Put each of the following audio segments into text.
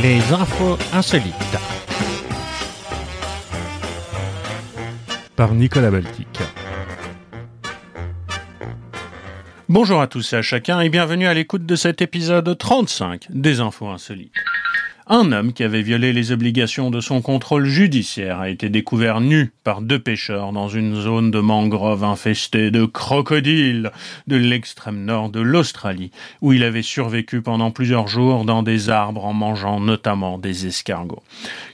Les infos insolites. Par Nicolas Baltic. Bonjour à tous et à chacun et bienvenue à l'écoute de cet épisode 35 des infos insolites. Un homme qui avait violé les obligations de son contrôle judiciaire a été découvert nu par deux pêcheurs dans une zone de mangroves infestée de crocodiles de l'extrême nord de l'Australie, où il avait survécu pendant plusieurs jours dans des arbres en mangeant notamment des escargots.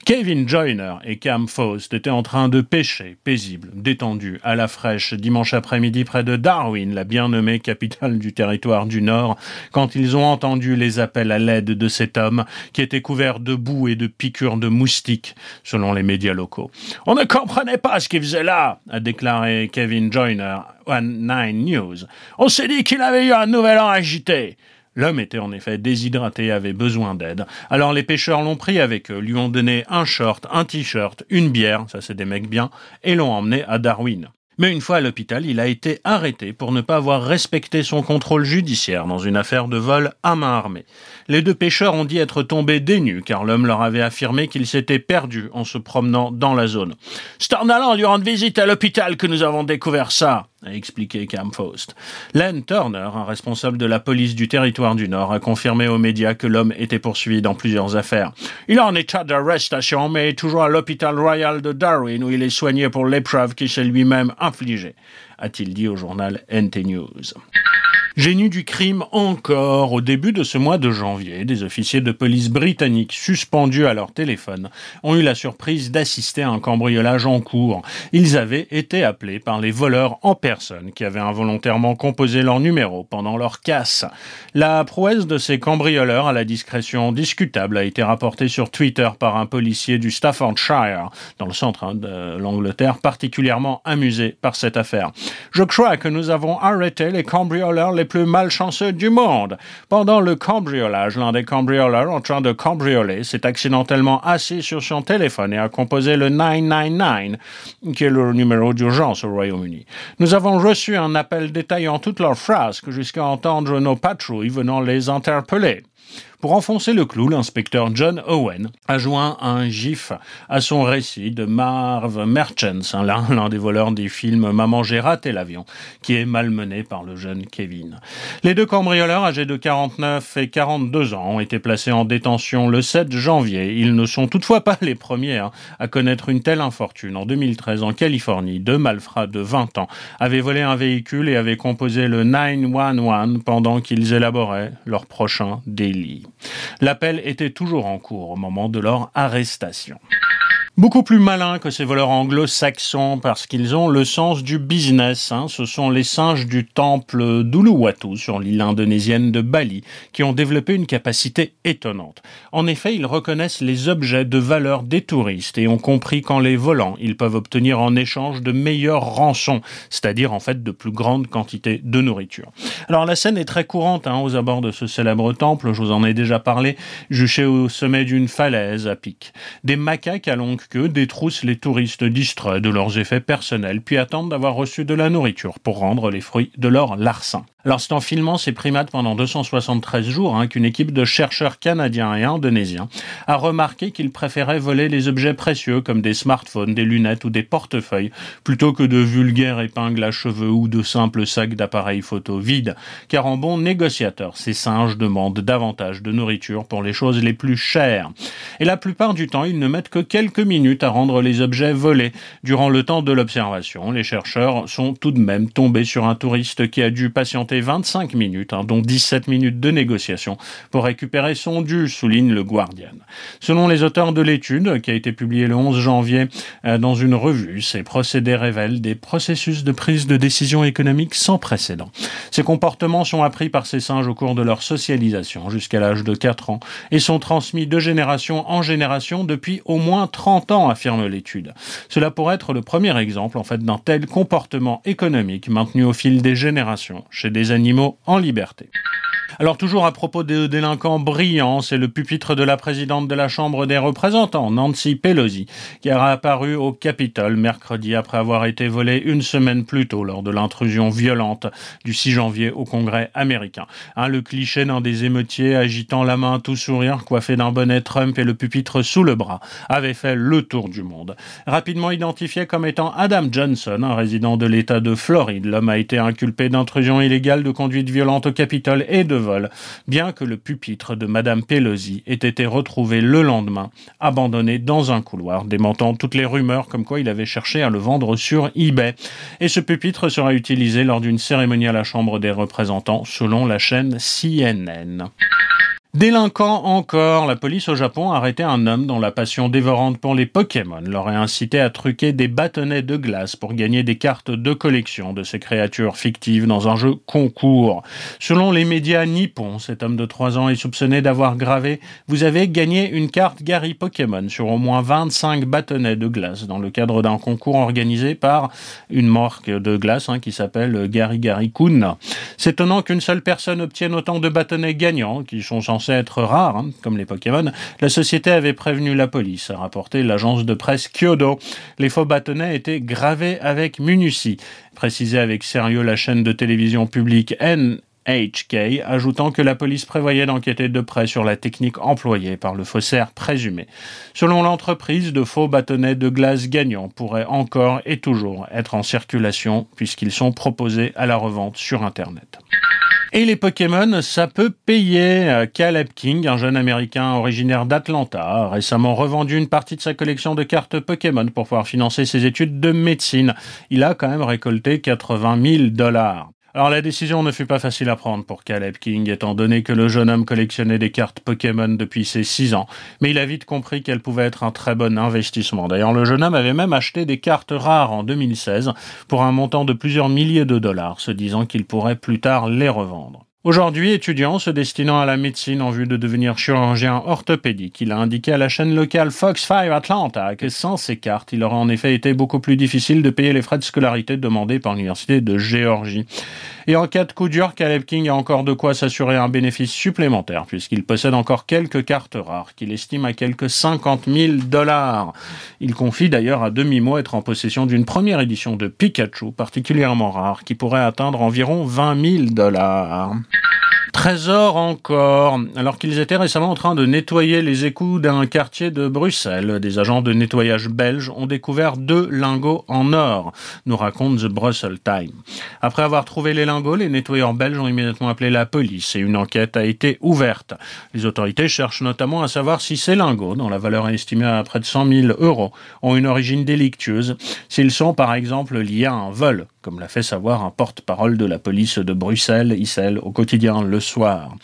Kevin Joyner et Cam Faust étaient en train de pêcher, paisibles, détendus, à la fraîche, dimanche après-midi près de Darwin, la bien nommée capitale du territoire du Nord, quand ils ont entendu les appels à l'aide de cet homme qui était couvert de boue et de piqûres de moustiques, selon les médias locaux. On ne comprenait pas ce qu'il faisait là, a déclaré Kevin Joyner à Nine News. On s'est dit qu'il avait eu un nouvel an agité. L'homme était en effet déshydraté et avait besoin d'aide. Alors les pêcheurs l'ont pris avec eux, lui ont donné un short, un t-shirt, une bière, ça c'est des mecs bien, et l'ont emmené à Darwin. Mais une fois à l'hôpital, il a été arrêté pour ne pas avoir respecté son contrôle judiciaire dans une affaire de vol à main armée. Les deux pêcheurs ont dit être tombés des nues car l'homme leur avait affirmé qu'il s'était perdu en se promenant dans la zone. C'est en allant lui rendre visite à l'hôpital que nous avons découvert ça, a expliqué Cam Faust. Len Turner, un responsable de la police du territoire du Nord, a confirmé aux médias que l'homme était poursuivi dans plusieurs affaires. Il est en état d'arrestation, mais est toujours à l'hôpital royal de Darwin où il est soigné pour l'épreuve qu'il s'est lui-même infligée, a-t-il dit au journal NT News. Génie du crime encore. Au début de ce mois de janvier, des officiers de police britanniques suspendus à leur téléphone ont eu la surprise d'assister à un cambriolage en cours. Ils avaient été appelés par les voleurs en personne qui avaient involontairement composé leur numéro pendant leur casse. La prouesse de ces cambrioleurs à la discrétion discutable a été rapportée sur Twitter par un policier du Staffordshire, dans le centre hein, de l'Angleterre, particulièrement amusé par cette affaire. Je crois que nous avons arrêté les cambrioleurs plus malchanceux du monde. Pendant le cambriolage, l'un des cambrioleurs en train de cambrioler s'est accidentellement assis sur son téléphone et a composé le 999, qui est le numéro d'urgence au Royaume-Uni. Nous avons reçu un appel détaillant toutes leurs phrases jusqu'à entendre nos patrouilles venant les interpeller. Pour enfoncer le clou, l'inspecteur John Owen a joint un gif à son récit de Marv Merchants, l'un des voleurs des films Maman j'ai raté l'avion, qui est malmené par le jeune Kevin. Les deux cambrioleurs âgés de 49 et 42 ans ont été placés en détention le 7 janvier. Ils ne sont toutefois pas les premiers hein, à connaître une telle infortune. En 2013, en Californie, deux malfrats de 20 ans avaient volé un véhicule et avaient composé le 911 pendant qu'ils élaboraient leur prochain délit. L'appel était toujours en cours au moment de leur arrestation. Beaucoup plus malins que ces voleurs anglo-saxons parce qu'ils ont le sens du business. Hein. Ce sont les singes du temple d'Uluwatu sur l'île indonésienne de Bali qui ont développé une capacité étonnante. En effet, ils reconnaissent les objets de valeur des touristes et ont compris qu'en les volant, ils peuvent obtenir en échange de meilleures rançons, c'est-à-dire en fait de plus grandes quantités de nourriture. Alors la scène est très courante hein, aux abords de ce célèbre temple, je vous en ai déjà parlé, juché au sommet d'une falaise à pic. Des macaques à longue que détroussent les touristes distraits de leurs effets personnels, puis attendent d'avoir reçu de la nourriture pour rendre les fruits de leur larcin. Alors c'est en filmant ces primates pendant 273 jours hein, qu'une équipe de chercheurs canadiens et indonésiens a remarqué qu'ils préféraient voler les objets précieux comme des smartphones, des lunettes ou des portefeuilles plutôt que de vulgaires épingles à cheveux ou de simples sacs d'appareils photo vides. Car en bon négociateur, ces singes demandent davantage de nourriture pour les choses les plus chères. Et la plupart du temps, ils ne mettent que quelques minutes à rendre les objets volés. Durant le temps de l'observation, les chercheurs sont tout de même tombés sur un touriste qui a dû patienter 25 minutes, hein, dont 17 minutes de négociation, pour récupérer son dû, souligne le Guardian. Selon les auteurs de l'étude, qui a été publiée le 11 janvier euh, dans une revue, ces procédés révèlent des processus de prise de décision économique sans précédent. Ces comportements sont appris par ces singes au cours de leur socialisation jusqu'à l'âge de 4 ans et sont transmis de génération en génération depuis au moins 30 affirme l'étude. Cela pourrait être le premier exemple en fait d'un tel comportement économique maintenu au fil des générations chez des animaux en liberté. Alors toujours à propos des délinquants brillants, c'est le pupitre de la présidente de la Chambre des représentants, Nancy Pelosi, qui a apparu au Capitole mercredi après avoir été volé une semaine plus tôt lors de l'intrusion violente du 6 janvier au Congrès américain. Hein, le cliché d'un des émeutiers agitant la main tout sourire, coiffé d'un bonnet Trump et le pupitre sous le bras, avait fait le tour du monde. Rapidement identifié comme étant Adam Johnson, un résident de l'État de Floride, l'homme a été inculpé d'intrusion illégale, de conduite violente au Capitole et de vol, bien que le pupitre de Madame Pelosi ait été retrouvé le lendemain, abandonné dans un couloir, démentant toutes les rumeurs comme quoi il avait cherché à le vendre sur eBay. Et ce pupitre sera utilisé lors d'une cérémonie à la Chambre des représentants, selon la chaîne CNN. Délinquant encore, la police au Japon a arrêté un homme dont la passion dévorante pour les Pokémon l'aurait incité à truquer des bâtonnets de glace pour gagner des cartes de collection de ces créatures fictives dans un jeu concours. Selon les médias nippons, cet homme de 3 ans est soupçonné d'avoir gravé « Vous avez gagné une carte Gary Pokémon sur au moins 25 bâtonnets de glace dans le cadre d'un concours organisé par une marque de glace hein, qui s'appelle Gary Gary Kun. C'est étonnant qu'une seule personne obtienne autant de bâtonnets gagnants qui sont censés être rare, hein, comme les Pokémon, la société avait prévenu la police, a rapporté l'agence de presse Kyodo. Les faux bâtonnets étaient gravés avec minutie, précisait avec sérieux la chaîne de télévision publique NHK, ajoutant que la police prévoyait d'enquêter de près sur la technique employée par le faussaire présumé. Selon l'entreprise, de faux bâtonnets de glace gagnants pourraient encore et toujours être en circulation puisqu'ils sont proposés à la revente sur Internet. Et les Pokémon, ça peut payer. Caleb King, un jeune américain originaire d'Atlanta, a récemment revendu une partie de sa collection de cartes Pokémon pour pouvoir financer ses études de médecine. Il a quand même récolté 80 000 dollars. Alors la décision ne fut pas facile à prendre pour Caleb King, étant donné que le jeune homme collectionnait des cartes Pokémon depuis ses 6 ans, mais il a vite compris qu'elle pouvait être un très bon investissement. D'ailleurs, le jeune homme avait même acheté des cartes rares en 2016 pour un montant de plusieurs milliers de dollars, se disant qu'il pourrait plus tard les revendre. Aujourd'hui, étudiant se destinant à la médecine en vue de devenir chirurgien orthopédique, il a indiqué à la chaîne locale Fox 5 Atlanta que sans ces cartes, il aurait en effet été beaucoup plus difficile de payer les frais de scolarité demandés par l'Université de Géorgie. Et en cas de coup dur, Caleb King a encore de quoi s'assurer un bénéfice supplémentaire, puisqu'il possède encore quelques cartes rares, qu'il estime à quelques 50 000 dollars. Il confie d'ailleurs à demi-mot être en possession d'une première édition de Pikachu, particulièrement rare, qui pourrait atteindre environ 20 000 dollars. Trésor encore. Alors qu'ils étaient récemment en train de nettoyer les écouts d'un quartier de Bruxelles, des agents de nettoyage belges ont découvert deux lingots en or, nous raconte The Brussels Time. Après avoir trouvé les lingots, les nettoyeurs belges ont immédiatement appelé la police et une enquête a été ouverte. Les autorités cherchent notamment à savoir si ces lingots, dont la valeur est estimée à près de 100 000 euros, ont une origine délictueuse, s'ils sont par exemple liés à un vol comme l'a fait savoir un porte-parole de la police de Bruxelles, Issel, au quotidien Le Soir.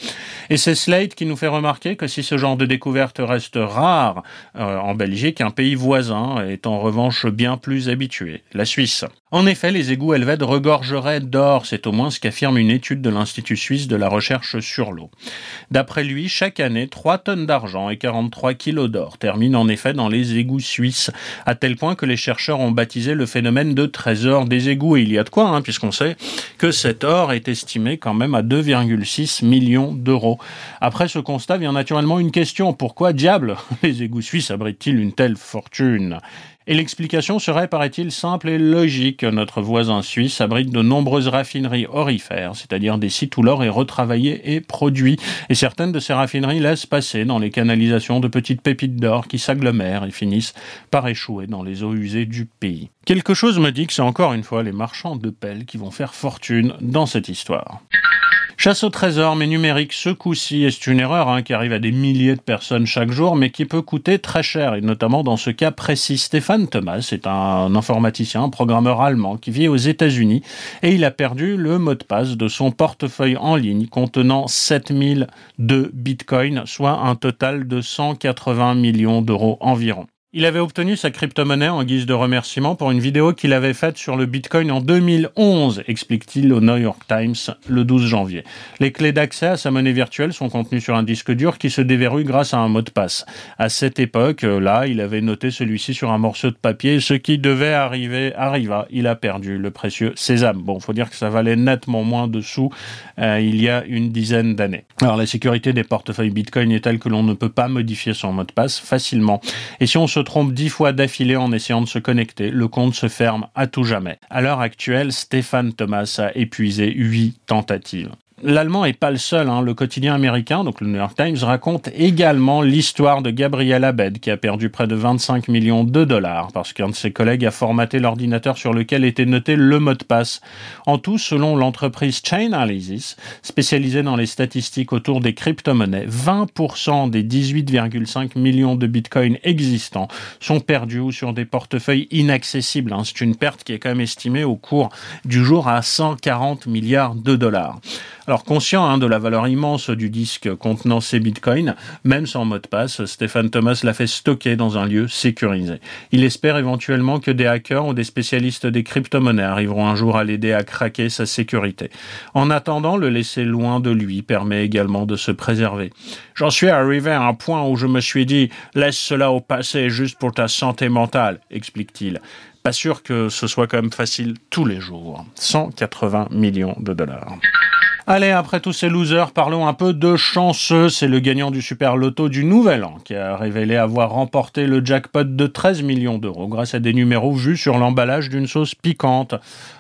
Et c'est Slate qui nous fait remarquer que si ce genre de découverte reste rare euh, en Belgique, un pays voisin est en revanche bien plus habitué, la Suisse. En effet, les égouts helvètes regorgeraient d'or, c'est au moins ce qu'affirme une étude de l'Institut suisse de la recherche sur l'eau. D'après lui, chaque année, 3 tonnes d'argent et 43 kilos d'or terminent en effet dans les égouts suisses, à tel point que les chercheurs ont baptisé le phénomène de trésor des égouts. Il y a de quoi, hein, puisqu'on sait que cet or est estimé quand même à 2,6 millions d'euros. Après ce constat vient naturellement une question, pourquoi diable les égouts suisses abritent-ils une telle fortune? Et l'explication serait, paraît-il, simple et logique. Notre voisin suisse abrite de nombreuses raffineries orifères, c'est-à-dire des sites où l'or est retravaillé et produit. Et certaines de ces raffineries laissent passer dans les canalisations de petites pépites d'or qui s'agglomèrent et finissent par échouer dans les eaux usées du pays. Quelque chose me dit que c'est encore une fois les marchands de pelles qui vont faire fortune dans cette histoire. Chasse au trésor, mais numérique, ce coup-ci, est une erreur hein, qui arrive à des milliers de personnes chaque jour, mais qui peut coûter très cher, et notamment dans ce cas précis. Stéphane Thomas est un informaticien, un programmeur allemand qui vit aux États-Unis, et il a perdu le mot de passe de son portefeuille en ligne contenant 7002 bitcoins, soit un total de 180 millions d'euros environ. Il avait obtenu sa crypto-monnaie en guise de remerciement pour une vidéo qu'il avait faite sur le Bitcoin en 2011, explique-t-il au New York Times le 12 janvier. Les clés d'accès à sa monnaie virtuelle sont contenues sur un disque dur qui se déverrouille grâce à un mot de passe. À cette époque-là, il avait noté celui-ci sur un morceau de papier. Ce qui devait arriver arriva. Il a perdu le précieux sésame. Bon, faut dire que ça valait nettement moins de sous euh, il y a une dizaine d'années. Alors la sécurité des portefeuilles Bitcoin est telle que l'on ne peut pas modifier son mot de passe facilement. Et si on se trompe dix fois d'affilée en essayant de se connecter, le compte se ferme à tout jamais. À l'heure actuelle, Stéphane Thomas a épuisé huit tentatives l'Allemand est pas le seul. Hein. Le quotidien américain, donc le New York Times, raconte également l'histoire de Gabriel Abed, qui a perdu près de 25 millions de dollars parce qu'un de ses collègues a formaté l'ordinateur sur lequel était noté le mot de passe. En tout, selon l'entreprise Chainalysis, spécialisée dans les statistiques autour des crypto-monnaies, 20% des 18,5 millions de bitcoins existants sont perdus ou sur des portefeuilles inaccessibles. Hein. C'est une perte qui est quand même estimée au cours du jour à 140 milliards de dollars. Alors conscient hein, de la valeur immense du disque contenant ces bitcoins, même sans mot de passe, Stéphane Thomas l'a fait stocker dans un lieu sécurisé. Il espère éventuellement que des hackers ou des spécialistes des crypto-monnaies arriveront un jour à l'aider à craquer sa sécurité. En attendant, le laisser loin de lui permet également de se préserver. J'en suis arrivé à un point où je me suis dit laisse cela au passé juste pour ta santé mentale, explique-t-il. Pas sûr que ce soit quand même facile tous les jours. 180 millions de dollars. Allez, après tous ces losers, parlons un peu de chanceux. C'est le gagnant du Super Loto du Nouvel An qui a révélé avoir remporté le jackpot de 13 millions d'euros grâce à des numéros vus sur l'emballage d'une sauce piquante.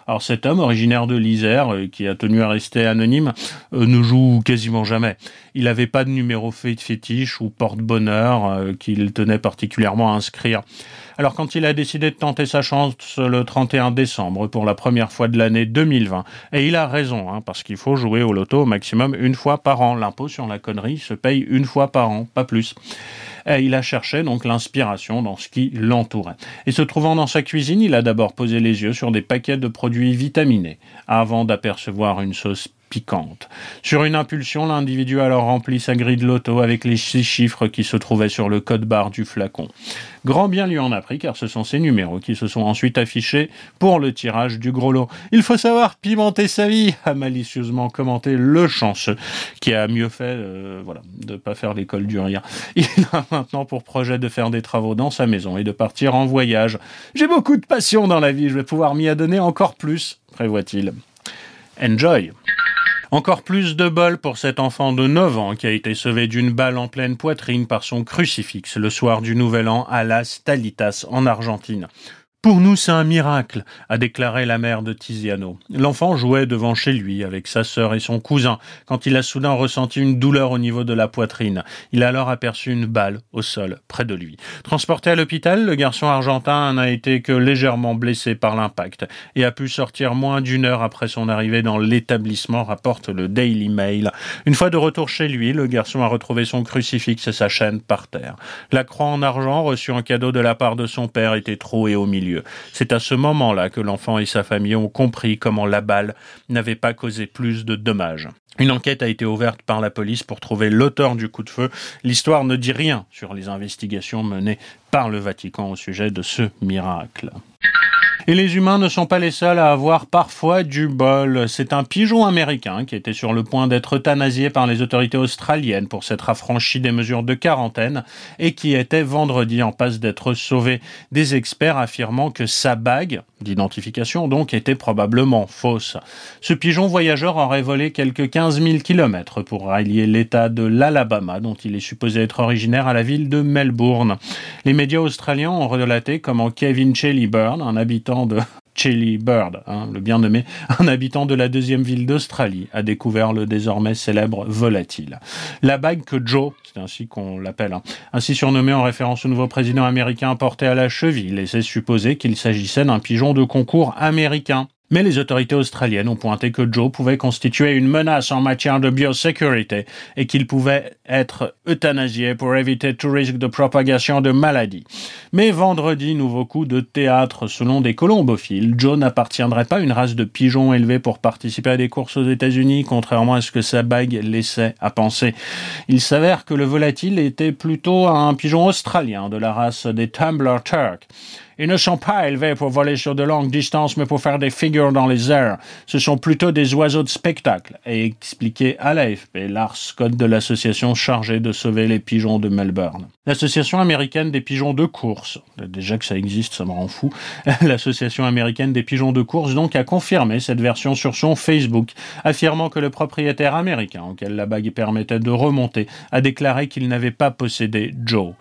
Alors cet homme, originaire de l'Isère, euh, qui a tenu à rester anonyme, euh, ne joue quasiment jamais. Il n'avait pas de numéro fétiche ou porte-bonheur euh, qu'il tenait particulièrement à inscrire. Alors quand il a décidé de tenter sa chance le 31 décembre pour la première fois de l'année 2020, et il a raison, hein, parce qu'il faut jouer au loto au maximum une fois par an. L'impôt sur la connerie se paye une fois par an, pas plus. Et il a cherché donc l'inspiration dans ce qui l'entourait. Et se trouvant dans sa cuisine, il a d'abord posé les yeux sur des paquets de produits vitaminés, avant d'apercevoir une sauce Sur une impulsion, l'individu alors remplit sa grille de loto avec les six chiffres qui se trouvaient sur le code barre du flacon. Grand bien lui en a pris car ce sont ces numéros qui se sont ensuite affichés pour le tirage du gros lot. Il faut savoir pimenter sa vie, a malicieusement commenté le chanceux qui a mieux fait euh, voilà, de pas faire l'école du rire. Il a maintenant pour projet de faire des travaux dans sa maison et de partir en voyage. J'ai beaucoup de passion dans la vie, je vais pouvoir m'y adonner encore plus, prévoit-il. Enjoy encore plus de bol pour cet enfant de 9 ans qui a été sauvé d'une balle en pleine poitrine par son crucifix le soir du Nouvel An à Las Talitas en Argentine. Pour nous, c'est un miracle, a déclaré la mère de Tiziano. L'enfant jouait devant chez lui avec sa sœur et son cousin quand il a soudain ressenti une douleur au niveau de la poitrine. Il a alors aperçu une balle au sol près de lui. Transporté à l'hôpital, le garçon argentin n'a été que légèrement blessé par l'impact et a pu sortir moins d'une heure après son arrivée dans l'établissement, rapporte le Daily Mail. Une fois de retour chez lui, le garçon a retrouvé son crucifix et sa chaîne par terre. La croix en argent reçue en cadeau de la part de son père était trouée au milieu. C'est à ce moment-là que l'enfant et sa famille ont compris comment la balle n'avait pas causé plus de dommages. Une enquête a été ouverte par la police pour trouver l'auteur du coup de feu. L'histoire ne dit rien sur les investigations menées par le Vatican au sujet de ce miracle. Et les humains ne sont pas les seuls à avoir parfois du bol. C'est un pigeon américain qui était sur le point d'être euthanasié par les autorités australiennes pour s'être affranchi des mesures de quarantaine et qui était vendredi en passe d'être sauvé. Des experts affirmant que sa bague d'identification donc était probablement fausse. Ce pigeon voyageur aurait volé quelques 15 000 kilomètres pour rallier l'état de l'Alabama dont il est supposé être originaire à la ville de Melbourne. Les médias australiens ont relaté comment Kevin Burn, un habitant de Chelly Bird, hein, le bien nommé, un habitant de la deuxième ville d'Australie, a découvert le désormais célèbre volatile. La bague que Joe, c'est ainsi qu'on l'appelle, hein, ainsi surnommé en référence au nouveau président américain porté à la cheville, laissait supposer qu'il s'agissait d'un pigeon de concours américain. Mais les autorités australiennes ont pointé que Joe pouvait constituer une menace en matière de biosécurité et qu'il pouvait être euthanasié pour éviter tout risque de propagation de maladies. Mais vendredi, nouveau coup de théâtre. Selon des colombophiles, Joe n'appartiendrait pas à une race de pigeons élevés pour participer à des courses aux États-Unis, contrairement à ce que sa bague laissait à penser. Il s'avère que le volatile était plutôt un pigeon australien de la race des Tumbler Turk. Ils ne sont pas élevés pour voler sur de longues distances, mais pour faire des figures dans les airs. Ce sont plutôt des oiseaux de spectacle, a expliqué à l'AFP Lars Scott de l'association chargée de sauver les pigeons de Melbourne. L'association américaine des pigeons de course, déjà que ça existe, ça me rend fou, l'association américaine des pigeons de course donc a confirmé cette version sur son Facebook, affirmant que le propriétaire américain auquel la bague permettait de remonter a déclaré qu'il n'avait pas possédé Joe.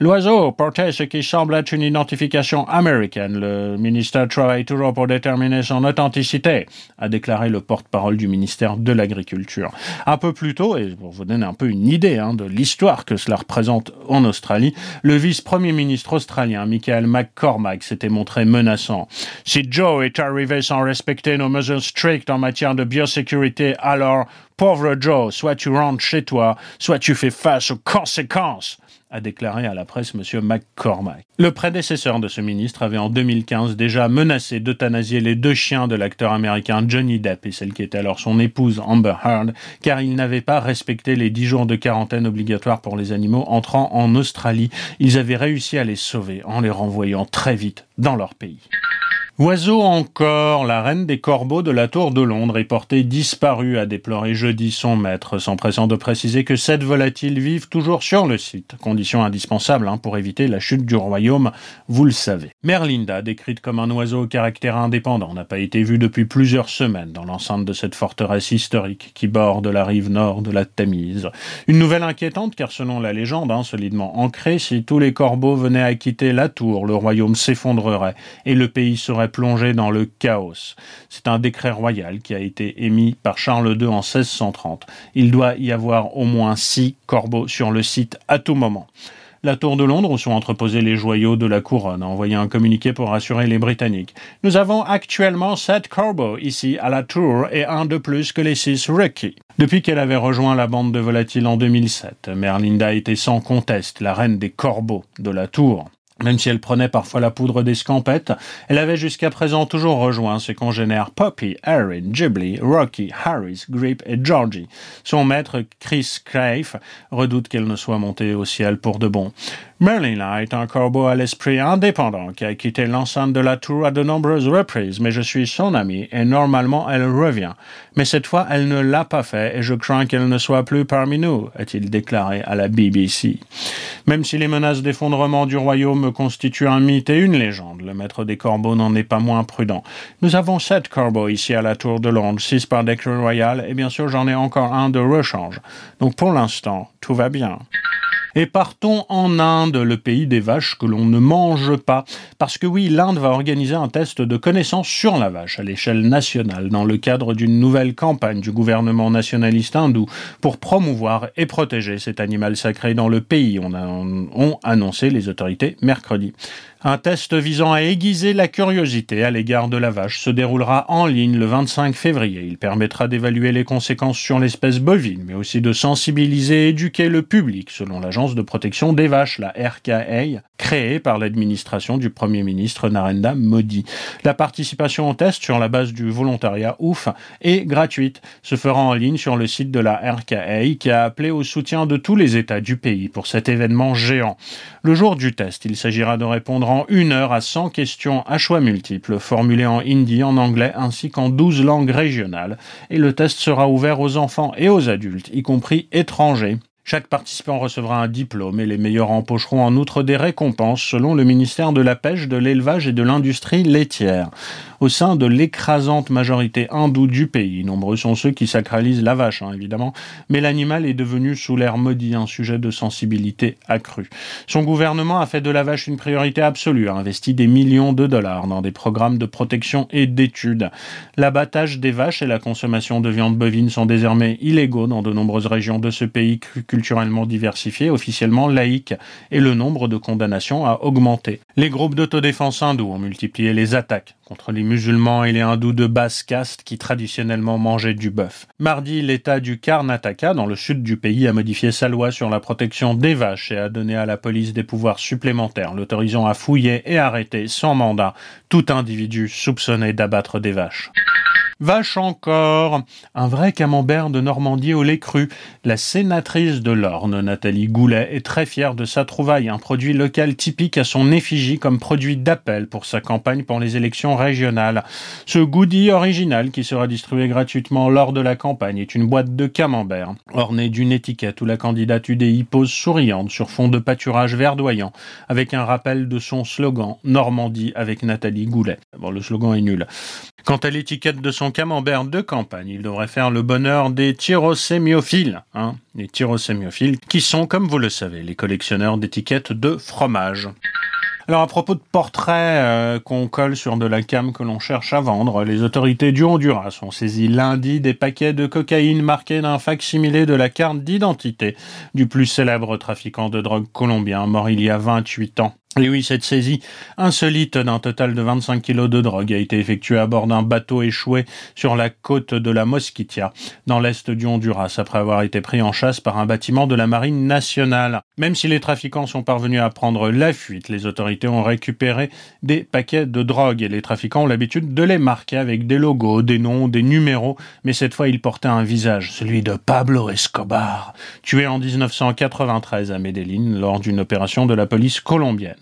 L'oiseau portait ce qui semble être une identification américaine. Le ministère travaille toujours pour déterminer son authenticité, a déclaré le porte-parole du ministère de l'Agriculture. Un peu plus tôt, et pour vous donner un peu une idée hein, de l'histoire que cela représente en Australie, le vice-premier ministre australien Michael McCormack s'était montré menaçant. Si Joe est arrivé sans respecter nos mesures strictes en matière de biosécurité, alors, pauvre Joe, soit tu rentres chez toi, soit tu fais face aux conséquences a déclaré à la presse M. McCormack. Le prédécesseur de ce ministre avait en 2015 déjà menacé d'euthanasier les deux chiens de l'acteur américain Johnny Depp et celle qui était alors son épouse Amber Heard, car ils n'avaient pas respecté les dix jours de quarantaine obligatoires pour les animaux entrant en Australie. Ils avaient réussi à les sauver en les renvoyant très vite dans leur pays. Oiseau encore, la reine des corbeaux de la tour de Londres est portée disparue, a déploré jeudi son maître, s'empressant de préciser que sept volatiles vivent toujours sur le site, condition indispensable hein, pour éviter la chute du royaume, vous le savez. Merlinda, décrite comme un oiseau au caractère indépendant, n'a pas été vue depuis plusieurs semaines dans l'enceinte de cette forteresse historique qui borde la rive nord de la Tamise. Une nouvelle inquiétante car selon la légende, hein, solidement ancrée, si tous les corbeaux venaient à quitter la tour, le royaume s'effondrerait et le pays serait plongé dans le chaos. C'est un décret royal qui a été émis par Charles II en 1630. Il doit y avoir au moins six corbeaux sur le site à tout moment. La tour de Londres où sont entreposés les joyaux de la couronne a envoyé un communiqué pour rassurer les Britanniques. Nous avons actuellement sept corbeaux ici à la tour et un de plus que les six requis. Depuis qu'elle avait rejoint la bande de volatiles en 2007, Merlinda était sans conteste la reine des corbeaux de la tour. Même si elle prenait parfois la poudre des scampettes, elle avait jusqu'à présent toujours rejoint ses congénères Poppy, Erin, Ghibli, Rocky, Harris, Grip et Georgie. Son maître, Chris Crave, redoute qu'elle ne soit montée au ciel pour de bon. Merlin est un corbeau à l'esprit indépendant qui a quitté l'enceinte de la tour à de nombreuses reprises, mais je suis son ami et normalement elle revient. Mais cette fois, elle ne l'a pas fait et je crains qu'elle ne soit plus parmi nous, a-t-il déclaré à la BBC. Même si les menaces d'effondrement du royaume constituent un mythe et une légende, le maître des corbeaux n'en est pas moins prudent. Nous avons sept corbeaux ici à la tour de Londres, six par décret royal et bien sûr j'en ai encore un de rechange. Donc pour l'instant, tout va bien. Et partons en Inde, le pays des vaches que l'on ne mange pas. Parce que oui, l'Inde va organiser un test de connaissance sur la vache à l'échelle nationale dans le cadre d'une nouvelle campagne du gouvernement nationaliste hindou pour promouvoir et protéger cet animal sacré dans le pays, on a, ont annoncé les autorités mercredi. Un test visant à aiguiser la curiosité à l'égard de la vache se déroulera en ligne le 25 février. Il permettra d'évaluer les conséquences sur l'espèce bovine, mais aussi de sensibiliser et éduquer le public, selon l'Agence de protection des vaches, la RKA, créée par l'administration du Premier ministre Narendra Modi. La participation au test sur la base du volontariat OUF est gratuite, se fera en ligne sur le site de la RKA qui a appelé au soutien de tous les États du pays pour cet événement géant. Le jour du test, il s'agira de répondre en une heure à 100 questions à choix multiples, formulées en hindi, en anglais ainsi qu'en 12 langues régionales, et le test sera ouvert aux enfants et aux adultes, y compris étrangers. Chaque participant recevra un diplôme et les meilleurs empocheront en outre des récompenses selon le ministère de la Pêche, de l'Élevage et de l'Industrie laitière. Au sein de l'écrasante majorité hindoue du pays, nombreux sont ceux qui sacralisent la vache, hein, évidemment, mais l'animal est devenu sous l'air maudit un sujet de sensibilité accrue. Son gouvernement a fait de la vache une priorité absolue, a investi des millions de dollars dans des programmes de protection et d'études. L'abattage des vaches et la consommation de viande bovine sont désormais illégaux dans de nombreuses régions de ce pays culturellement diversifié, officiellement laïque, et le nombre de condamnations a augmenté. Les groupes d'autodéfense hindous ont multiplié les attaques contre les musulmans et les hindous de basse caste qui traditionnellement mangeaient du bœuf. Mardi, l'État du Karnataka, dans le sud du pays, a modifié sa loi sur la protection des vaches et a donné à la police des pouvoirs supplémentaires, l'autorisant à fouiller et arrêter sans mandat tout individu soupçonné d'abattre des vaches. Vache encore Un vrai camembert de Normandie au lait cru. La sénatrice de l'Orne, Nathalie Goulet, est très fière de sa trouvaille, un produit local typique à son effigie comme produit d'appel pour sa campagne pour les élections régionales. Ce goodie original qui sera distribué gratuitement lors de la campagne est une boîte de camembert, ornée d'une étiquette où la candidate UDI pose souriante sur fond de pâturage verdoyant, avec un rappel de son slogan Normandie avec Nathalie Goulet. Bon, le slogan est nul. Quant à l'étiquette de son camembert de campagne, il devrait faire le bonheur des tyrosémiophiles, hein, les tyrosémiophiles, qui sont, comme vous le savez, les collectionneurs d'étiquettes de fromage. Alors à propos de portraits euh, qu'on colle sur de la cam que l'on cherche à vendre, les autorités du Honduras ont saisi lundi des paquets de cocaïne marqués d'un facsimilé de la carte d'identité du plus célèbre trafiquant de drogue colombien mort il y a 28 ans. Et oui, cette saisie insolite d'un total de 25 kilos de drogue a été effectuée à bord d'un bateau échoué sur la côte de la Mosquitia, dans l'est du Honduras, après avoir été pris en chasse par un bâtiment de la Marine nationale. Même si les trafiquants sont parvenus à prendre la fuite, les autorités ont récupéré des paquets de drogue et les trafiquants ont l'habitude de les marquer avec des logos, des noms, des numéros, mais cette fois ils portaient un visage, celui de Pablo Escobar, tué en 1993 à Medellín lors d'une opération de la police colombienne.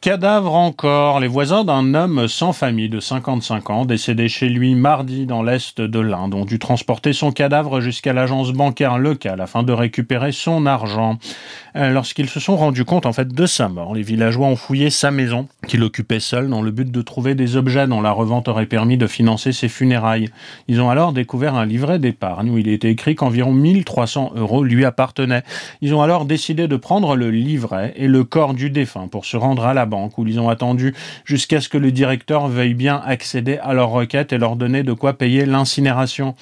Cadavre encore. Les voisins d'un homme sans famille de 55 ans, décédé chez lui mardi dans l'est de l'Inde, ont dû transporter son cadavre jusqu'à l'agence bancaire locale afin de récupérer son argent. Euh, lorsqu'ils se sont rendus compte en fait de sa mort, les villageois ont fouillé sa maison, qu'il occupait seul, dans le but de trouver des objets dont la revente aurait permis de financer ses funérailles. Ils ont alors découvert un livret d'épargne où il était écrit qu'environ 1300 euros lui appartenaient. Ils ont alors décidé de prendre le livret et le corps du défunt pour se rendre à la banque où ils ont attendu jusqu'à ce que le directeur veuille bien accéder à leur requête et leur donner de quoi payer l'incinération.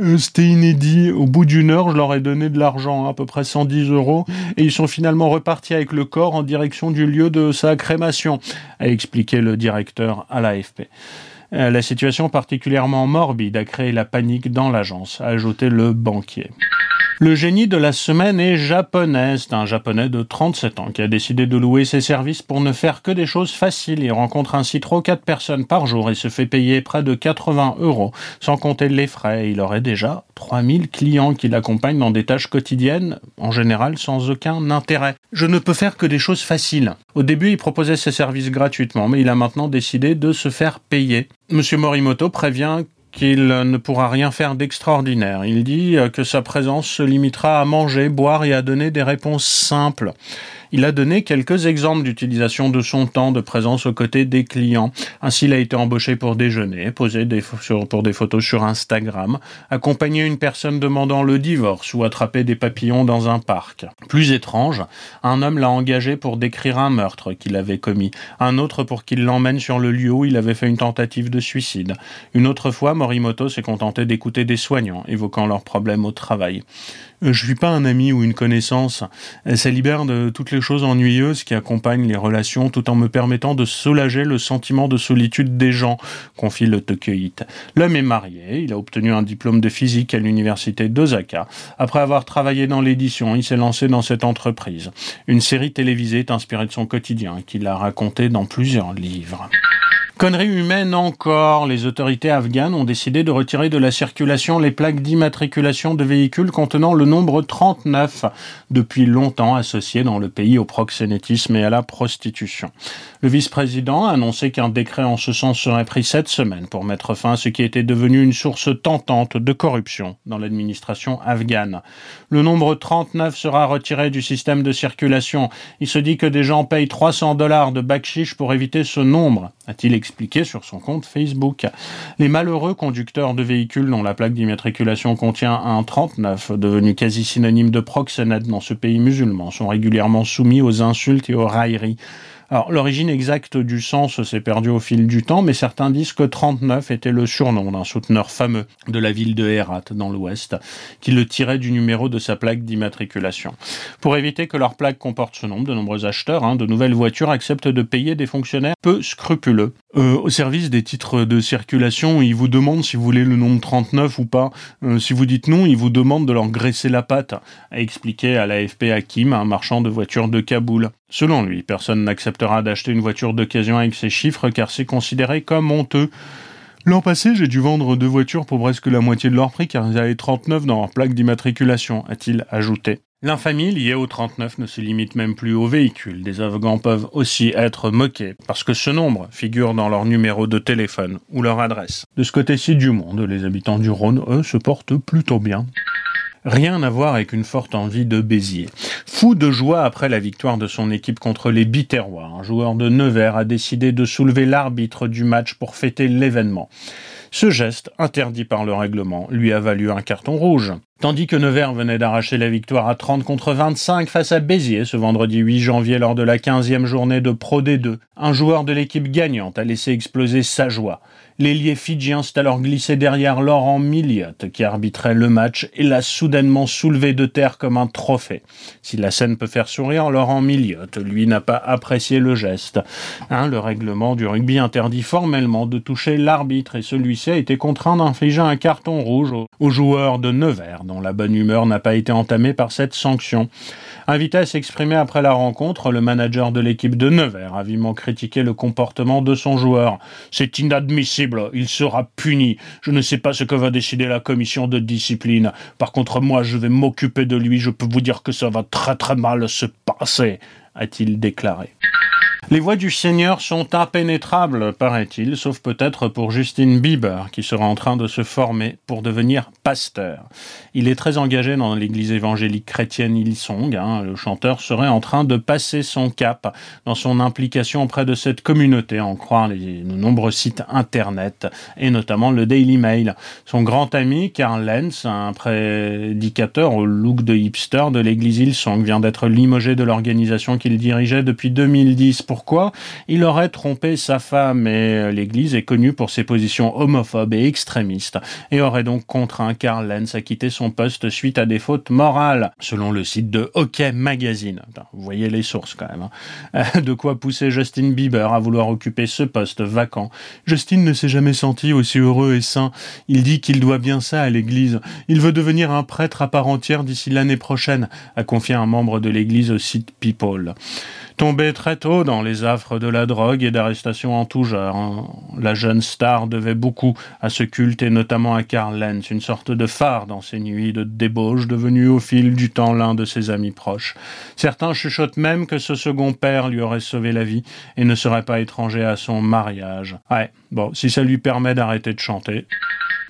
Euh, c'était inédit. Au bout d'une heure, je leur ai donné de l'argent, à peu près 110 euros, et ils sont finalement repartis avec le corps en direction du lieu de sa crémation, a expliqué le directeur à l'AFP. Euh, la situation particulièrement morbide a créé la panique dans l'agence, a ajouté le banquier. Le génie de la semaine est japonais. C'est un japonais de 37 ans qui a décidé de louer ses services pour ne faire que des choses faciles. Il rencontre ainsi 3 ou 4 personnes par jour et se fait payer près de 80 euros, sans compter les frais. Il aurait déjà 3000 clients qui l'accompagnent dans des tâches quotidiennes, en général sans aucun intérêt. Je ne peux faire que des choses faciles. Au début, il proposait ses services gratuitement, mais il a maintenant décidé de se faire payer. Monsieur Morimoto prévient qu'il ne pourra rien faire d'extraordinaire. Il dit que sa présence se limitera à manger, boire et à donner des réponses simples. Il a donné quelques exemples d'utilisation de son temps de présence aux côtés des clients. Ainsi, il a été embauché pour déjeuner, des pour des photos sur Instagram, accompagner une personne demandant le divorce ou attraper des papillons dans un parc. Plus étrange, un homme l'a engagé pour décrire un meurtre qu'il avait commis, un autre pour qu'il l'emmène sur le lieu où il avait fait une tentative de suicide. Une autre fois, Morimoto s'est contenté d'écouter des soignants, évoquant leurs problèmes au travail. Euh, je suis pas un ami ou une connaissance. Ça libère de toutes les choses ennuyeuses qui accompagnent les relations tout en me permettant de soulager le sentiment de solitude des gens, confie le Tokyoite. L'homme est marié, il a obtenu un diplôme de physique à l'université d'Osaka. Après avoir travaillé dans l'édition, il s'est lancé dans cette entreprise. Une série télévisée est inspirée de son quotidien qu'il a raconté dans plusieurs livres. Connerie humaine encore, les autorités afghanes ont décidé de retirer de la circulation les plaques d'immatriculation de véhicules contenant le nombre 39, depuis longtemps associé dans le pays au proxénétisme et à la prostitution. Le vice-président a annoncé qu'un décret en ce sens serait pris cette semaine pour mettre fin à ce qui était devenu une source tentante de corruption dans l'administration afghane. Le nombre 39 sera retiré du système de circulation. Il se dit que des gens payent 300 dollars de bakshish pour éviter ce nombre, a-t-il expliqué sur son compte Facebook. Les malheureux conducteurs de véhicules dont la plaque d'immatriculation contient un 39, devenu quasi synonyme de proxénète dans ce pays musulman, sont régulièrement soumis aux insultes et aux railleries. Alors, l'origine exacte du sens s'est perdue au fil du temps, mais certains disent que 39 était le surnom d'un souteneur fameux de la ville de Herat, dans l'ouest, qui le tirait du numéro de sa plaque d'immatriculation. Pour éviter que leur plaque comporte ce nombre, de nombreux acheteurs hein, de nouvelles voitures acceptent de payer des fonctionnaires peu scrupuleux. Euh, au service des titres de circulation, ils vous demandent si vous voulez le nombre 39 ou pas. Euh, si vous dites non, ils vous demandent de leur graisser la patte, a expliqué à l'AFP Hakim, un marchand de voitures de Kaboul. Selon lui, personne n'acceptera d'acheter une voiture d'occasion avec ces chiffres car c'est considéré comme honteux. L'an passé, j'ai dû vendre deux voitures pour presque la moitié de leur prix car ils avaient 39 dans leur plaque d'immatriculation, a-t-il ajouté. L'infamie liée au 39 ne se limite même plus aux véhicules. Des Afghans peuvent aussi être moqués parce que ce nombre figure dans leur numéro de téléphone ou leur adresse. De ce côté-ci du monde, les habitants du Rhône, eux, se portent plutôt bien. Rien à voir avec une forte envie de Béziers. Fou de joie après la victoire de son équipe contre les Biterrois, un joueur de Nevers a décidé de soulever l'arbitre du match pour fêter l'événement. Ce geste, interdit par le règlement, lui a valu un carton rouge. Tandis que Nevers venait d'arracher la victoire à 30 contre 25 face à Béziers ce vendredi 8 janvier lors de la 15e journée de Pro D2, un joueur de l'équipe gagnante a laissé exploser sa joie. L'ailier fidjien s'est alors glissé derrière Laurent Milliotte, qui arbitrait le match, et l'a soudainement soulevé de terre comme un trophée. Si la scène peut faire sourire, Laurent Milliotte, lui, n'a pas apprécié le geste. Hein, le règlement du rugby interdit formellement de toucher l'arbitre, et celui-ci a été contraint d'infliger un carton rouge au joueur de Nevers, dont la bonne humeur n'a pas été entamée par cette sanction. Invité à s'exprimer après la rencontre, le manager de l'équipe de Nevers a vivement critiqué le comportement de son joueur. C'est inadmissible, il sera puni. Je ne sais pas ce que va décider la commission de discipline. Par contre, moi, je vais m'occuper de lui, je peux vous dire que ça va très très mal se passer, a-t-il déclaré. Les voies du Seigneur sont impénétrables, paraît-il, sauf peut-être pour Justin Bieber, qui sera en train de se former pour devenir pasteur. Il est très engagé dans l'église évangélique chrétienne Hillsong. Hein. Le chanteur serait en train de passer son cap dans son implication auprès de cette communauté, en croire les nombreux sites internet, et notamment le Daily Mail. Son grand ami, Karl Lenz, un prédicateur au look de hipster de l'église Hillsong, vient d'être limogé de l'organisation qu'il dirigeait depuis 2010 pour pourquoi il aurait trompé sa femme et l'Église est connue pour ses positions homophobes et extrémistes et aurait donc contraint Karl Lenz à quitter son poste suite à des fautes morales, selon le site de Hockey Magazine. Vous voyez les sources quand même. Hein. De quoi pousser Justin Bieber à vouloir occuper ce poste vacant. Justin ne s'est jamais senti aussi heureux et sain. Il dit qu'il doit bien ça à l'Église. Il veut devenir un prêtre à part entière d'ici l'année prochaine, a confié un membre de l'Église au site People. Tombé très tôt dans les affres de la drogue et d'arrestations en tout genre, hein. la jeune star devait beaucoup à ce culte et notamment à Karl Lenz, une sorte de phare dans ses nuits de débauche, devenu au fil du temps l'un de ses amis proches. Certains chuchotent même que ce second père lui aurait sauvé la vie et ne serait pas étranger à son mariage. Ouais, bon, si ça lui permet d'arrêter de chanter.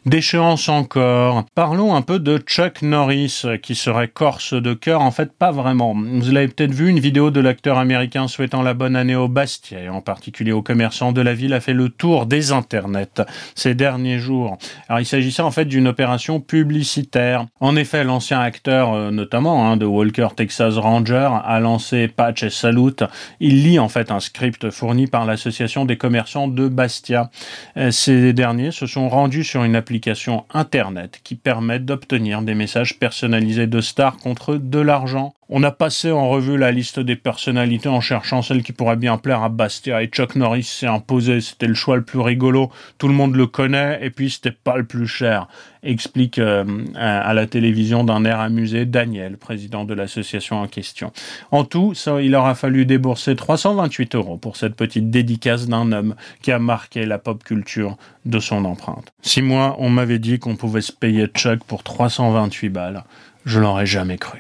Déchéance encore. Parlons un peu de Chuck Norris, qui serait corse de cœur. En fait, pas vraiment. Vous l'avez peut-être vu, une vidéo de l'acteur américain souhaitant la bonne année au Bastia, et en particulier aux commerçants de la ville, a fait le tour des internets ces derniers jours. Alors, il s'agissait en fait d'une opération publicitaire. En effet, l'ancien acteur, euh, notamment, hein, de Walker Texas Ranger, a lancé Patch et Salute. Il lit en fait un script fourni par l'association des commerçants de Bastia. Euh, ces derniers se sont rendus sur une application Internet qui permettent d'obtenir des messages personnalisés de stars contre de l'argent. On a passé en revue la liste des personnalités en cherchant celle qui pourrait bien plaire à Bastia et Chuck Norris s'est imposé, c'était le choix le plus rigolo, tout le monde le connaît et puis c'était pas le plus cher, explique euh, à la télévision d'un air amusé Daniel, président de l'association en question. En tout, ça, il aura fallu débourser 328 euros pour cette petite dédicace d'un homme qui a marqué la pop culture de son empreinte. Si moi, on m'avait dit qu'on pouvait se payer Chuck pour 328 balles, je l'aurais jamais cru.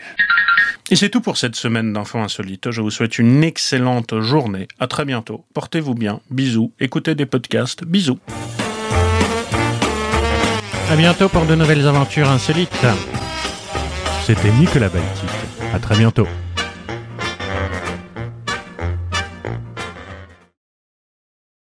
Et c'est tout pour cette semaine d'Infos Insolites. Je vous souhaite une excellente journée. À très bientôt. Portez-vous bien. Bisous. Écoutez des podcasts. Bisous. À bientôt pour de nouvelles aventures insolites. C'était Nicolas Baltic. À très bientôt.